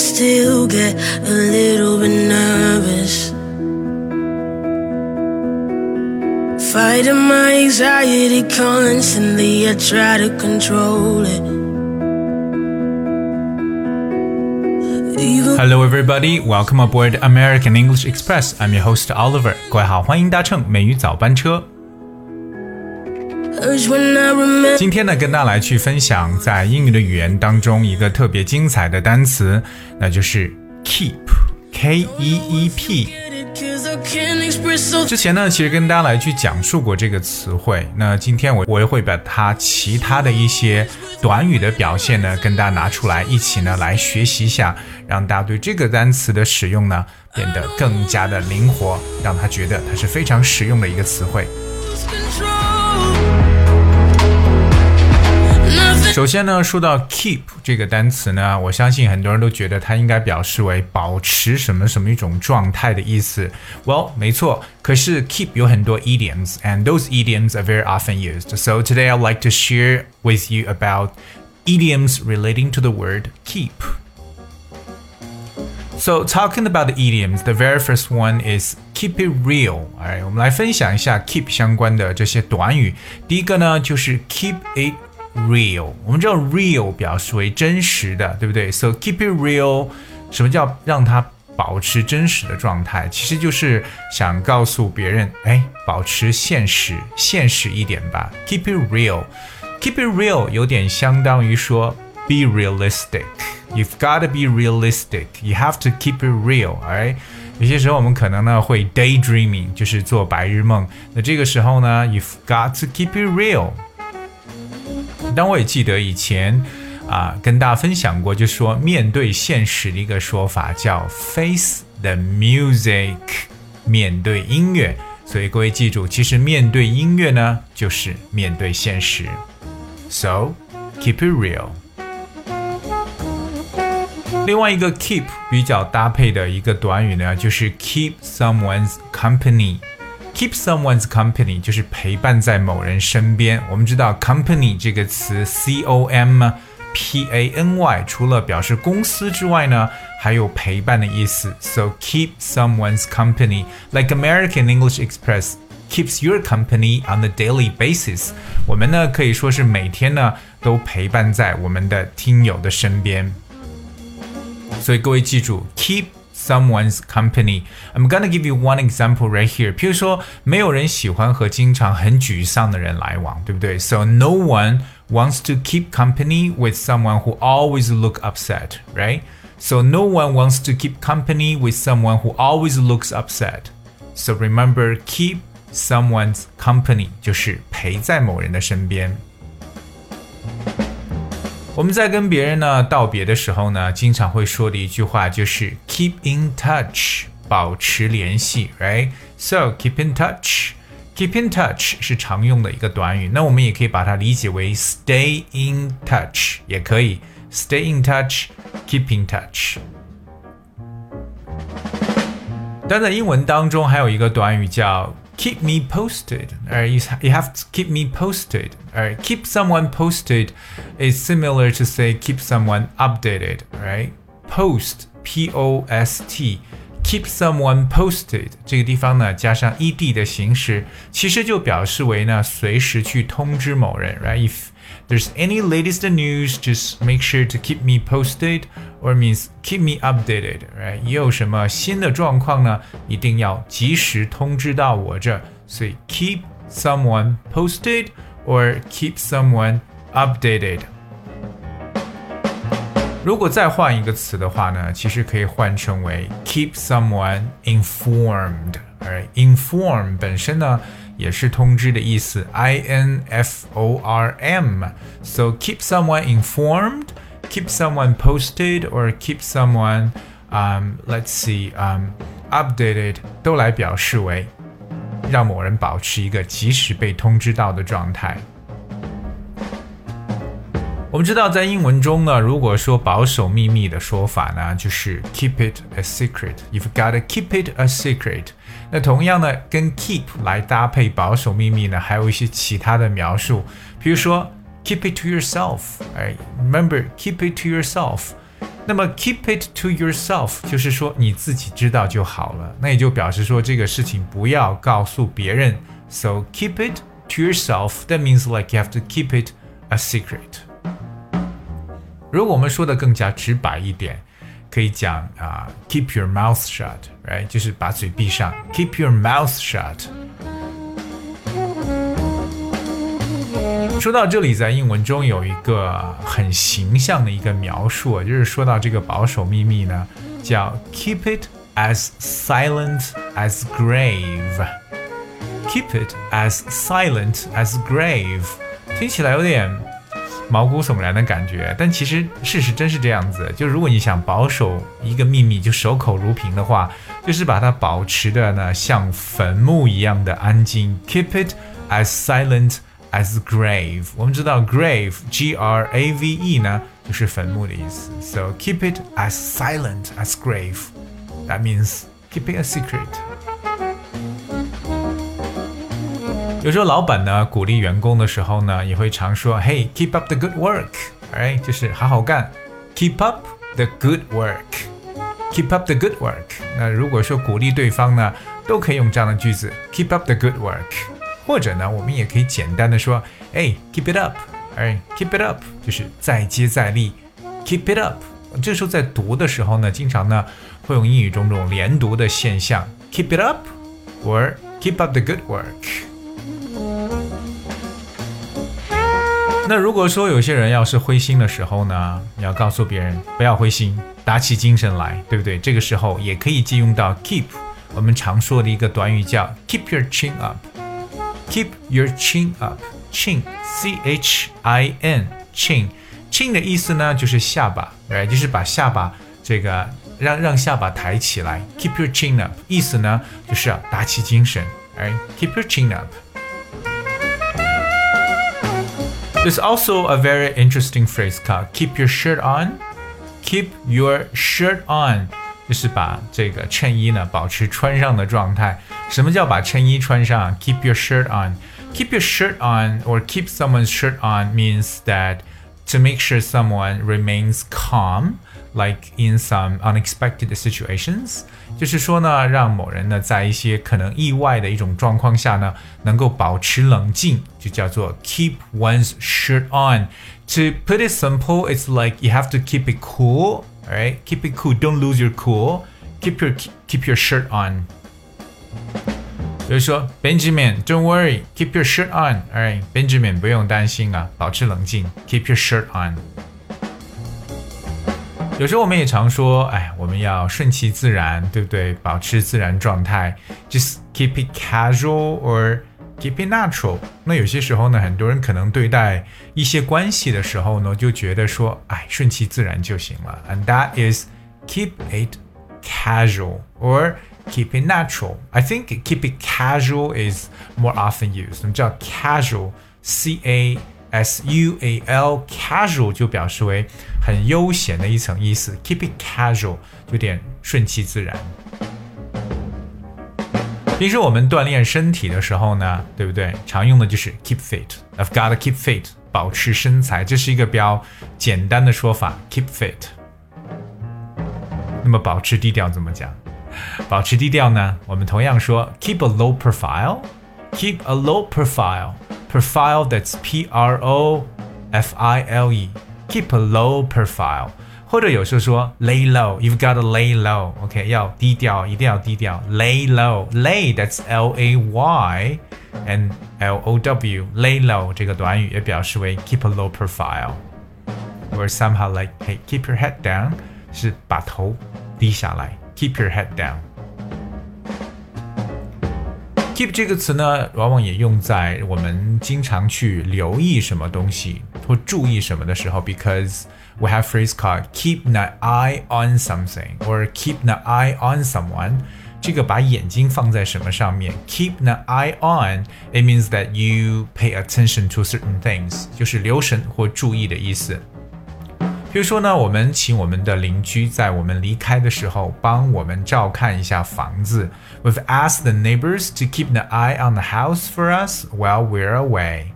still get a little bit nervous. Fighting my anxiety constantly, I try to control it. Even Hello, everybody. Welcome aboard American English Express. I'm your host Oliver. 各位好，欢迎搭乘美语早班车。 今天呢，跟大家来去分享在英语的语言当中一个特别精彩的单词，那就是 keep，k e e p。it, cause I can't express so 之前呢，其实跟大家来去讲述过这个词汇。那今天我我也会把它其他的一些短语的表现呢，跟大家拿出来，一起呢来学习一下，让大家对这个单词的使用呢变得更加的灵活，让他觉得它是非常实用的一个词汇。首先呢，说到 keep 这个单词呢，我相信很多人都觉得它应该表示为保持什么什么一种状态的意思。Well，没错，可是 keep 有很多 idioms，and those idioms are very often used. So today I'd like to share with you about idioms relating to the word keep. So talking about the idioms, the very first one is keep it real. Alright，我们来分享一下 keep 相关的这些短语。第一个呢，就是 keep it real。我们知道 real 表示为真实的，对不对？So keep it real，什么叫让它保持真实的状态？其实就是想告诉别人，哎，保持现实，现实一点吧。Keep it real。Keep it real 有点相当于说 be realistic。You've got to be realistic. You have to keep it real. Alright. 有些时候我们可能呢会 daydreaming，就是做白日梦。那这个时候呢，you've got to keep it real。但我也记得以前啊、跟大家分享过，就是说面对现实的一个说法叫 face the music，面对音乐。所以各位记住，其实面对音乐呢，就是面对现实。So keep it real。另外一个 keep 比较搭配的一个短语呢，就是 keep someone's company。Keep someone's company 就是陪伴在某人身边。我们知道 company 这个词，c o m p a n y，除了表示公司之外呢，还有陪伴的意思。So keep someone's company, like American English Express keeps your company on a daily basis。我们呢可以说是每天呢都陪伴在我们的听友的身边。所以各位记住，keep someone's company。I'm gonna give you one example right here。譬如说，没有人喜欢和经常很沮丧的人来往，对不对？So no one wants to keep company with someone who always look upset, right? So no one wants to keep company with someone who always looks upset. So remember, keep someone's company 就是陪在某人的身边。 我们在跟别人呢道别的时候呢，经常会说的一句话就是 keep in touch，保持联系，right？So keep in touch，keep in touch 是常用的一个短语，那我们也可以把它理解为 stay in touch，也可以 stay in touch，keep in touch。但在英文当中还有一个短语叫 keep me posted，而 you you have to keep me posted，而 keep someone posted is similar to say keep someone updated，right？Post P O S T。Keep someone posted 这个地方呢，加上 ed 的形式，其实就表示为呢，随时去通知某人，right？If there's any latest news, just make sure to keep me posted, or means keep me updated, right? 也有什么新的状况呢？一定要及时通知到我这。所以 keep someone posted or keep someone updated。如果再换一个词的话呢，其实可以换成为 keep someone informed。而 inform 本身呢 也是通知的意思，i n f o r m。So keep someone informed, keep someone posted, or keep someone um let's see um updated 都来表示为让某人保持一个及时被通知到的状态。我们知道，在英文中呢，如果说保守秘密的说法呢，就是 keep it a secret。You've got to keep it a secret。 那同样呢，跟 keep 来搭配保守秘密呢，还有一些其他的描述，比如说 keep it to yourself。哎，remember keep it to yourself。那么 keep it to yourself 就是说你自己知道就好了，那也就表示说这个事情不要告诉别人。So keep it to yourself. That means like you have to keep it a secret. 如果我们说的更加直白一点，可以讲啊、uh,，keep your mouth shut，right？就是把嘴闭上，keep your mouth shut。说到这里，在英文中有一个很形象的一个描述，就是说到这个保守秘密呢，叫 keep it as silent as grave。keep it as silent as grave，听起来有点 毛骨悚然的感觉，但其实事实真是这样子。就如果你想保守一个秘密，就守口如瓶的话，就是把它保持的呢像坟墓一样的安静。Keep it as silent as grave。我们知道 grave G R A V E 呢就是坟墓的意思，so keep it as silent as grave。That means keeping a secret。有时候老板呢鼓励员工的时候呢，也会常说：“Hey, keep up the good work，哎，就是好好干，keep up the good work，keep up the good work。”那如果说鼓励对方呢，都可以用这样的句子：“keep up the good work。”或者呢，我们也可以简单的说：“哎，keep it up，哎，keep it up，就是再接再厉，keep it up。”这时候在读的时候呢，经常呢会用英语中这种连读的现象：keep it up or keep up the good work。那如果说有些人要是灰心的时候呢，你要告诉别人不要灰心，打起精神来，对不对？这个时候也可以借用到 keep，我们常说的一个短语叫 keep your chin up，keep your chin up，chin c h i n chin chin 的意思呢就是下巴，哎，就是把下巴这个让让下巴抬起来，keep your chin up，意思呢就是要打起精神，哎，keep your chin up。There's also a very interesting phrase called "keep your shirt on." Keep your shirt on，就是把这个衬衣呢保持穿上的状态。什么叫把衬衣穿上？Keep your shirt on. Keep your shirt on or keep someone's shirt on means that to make sure someone remains calm like in some unexpected situations，就是说呢，让某人呢在一些可能意外的一种状况下呢，能够保持冷静，就叫做 keep one's shirt on。To put it simple, it's like you have to keep it cool, right? Keep it cool. Don't lose your cool. Keep your keep your shirt on. 比如说，Benjamin，don't worry，keep your shirt on，alright，Benjamin 不用担心啊，保持冷静，keep your shirt on。 有时候我们也常说，哎，我们要顺其自然，对不对？保持自然状态，just keep it casual or keep it natural。那有些时候呢，很多人可能对待一些关系的时候呢，就觉得说，哎，顺其自然就行了。And that is keep it casual or keep it natural. I think keep it casual is more often used. 什么叫 casual？C A S U A L casual 就表示为很悠闲的一层意思，keep it casual 有点顺其自然。平时我们锻炼身体的时候呢，对不对？常用的就是 keep fit，I've got to keep fit，保持身材，这是一个比较简单的说法，keep fit。那么保持低调怎么讲？保持低调呢？我们同样说 keep a low profile，keep a low profile。profile that's P R O F I L E keep a low profile，或者有时候说 lay low，you've got to lay low，OK，、okay, 要低调，一定要低调，lay low，lay that's L A Y and L O W lay low 这个短语也表示为 keep a low profile，or somehow like hey keep your head down 是把头低下来，keep your head down。 keep 这个词呢，往往也用在我们经常去留意什么东西或注意什么的时候，because we have phrase called keep an eye on something or keep an eye on someone。这个把眼睛放在什么上面？Keep an eye on，it means that you pay attention to certain things，就是留神或注意的意思。 比如说呢，我们请我们的邻居在我们离开的时候帮我们照看一下房子。We've asked the neighbors to keep an eye on the house for us while we're away.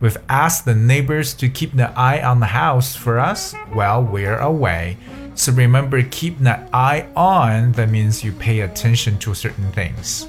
We've asked the neighbors to keep an eye on the house for us while we're away. So remember, keep that eye on. That means you pay attention to certain things.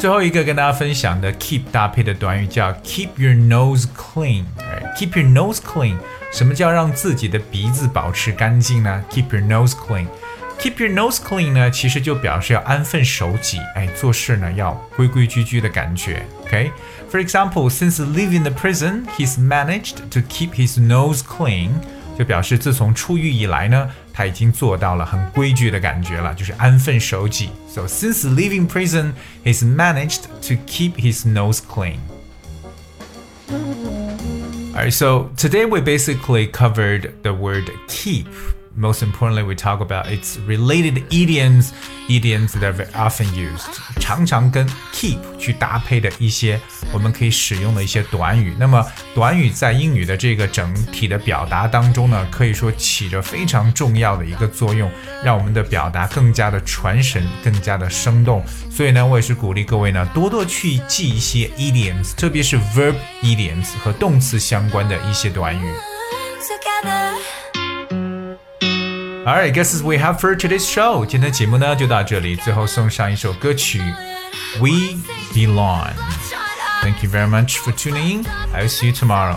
最后一个跟大家分享的 keep 搭配的短语叫 keep your nose clean。Keep your nose clean。什么叫让自己的鼻子保持干净呢？Keep your nose clean。Keep your nose clean 呢，其实就表示要安分守己，哎，做事呢要规规矩矩的感觉。OK，For example, since leaving the prison, he's managed to keep his nose clean。就表示自从出狱以来呢， 他已经做到了很规矩的感觉了，就是安分守己。So since leaving prison, he's managed to keep his nose clean. Alright, so today we basically covered the word keep Most importantly, we talk about its related idioms, idioms that are often used，常常跟 keep 去搭配的一些我们可以使用的一些短语。那么短语在英语的这个整体的表达当中呢，可以说起着非常重要的一个作用，让我们的表达更加的传神，更加的生动。所以呢，我也是鼓励各位呢，多多去记一些 idioms，特别是 verb idioms 和动词相关的一些短语。Alright, guess as we have for today's show，今天节目呢就到这里，最后送上一首歌曲《We Belong》。Thank you very much for tuning in. I'll see you tomorrow.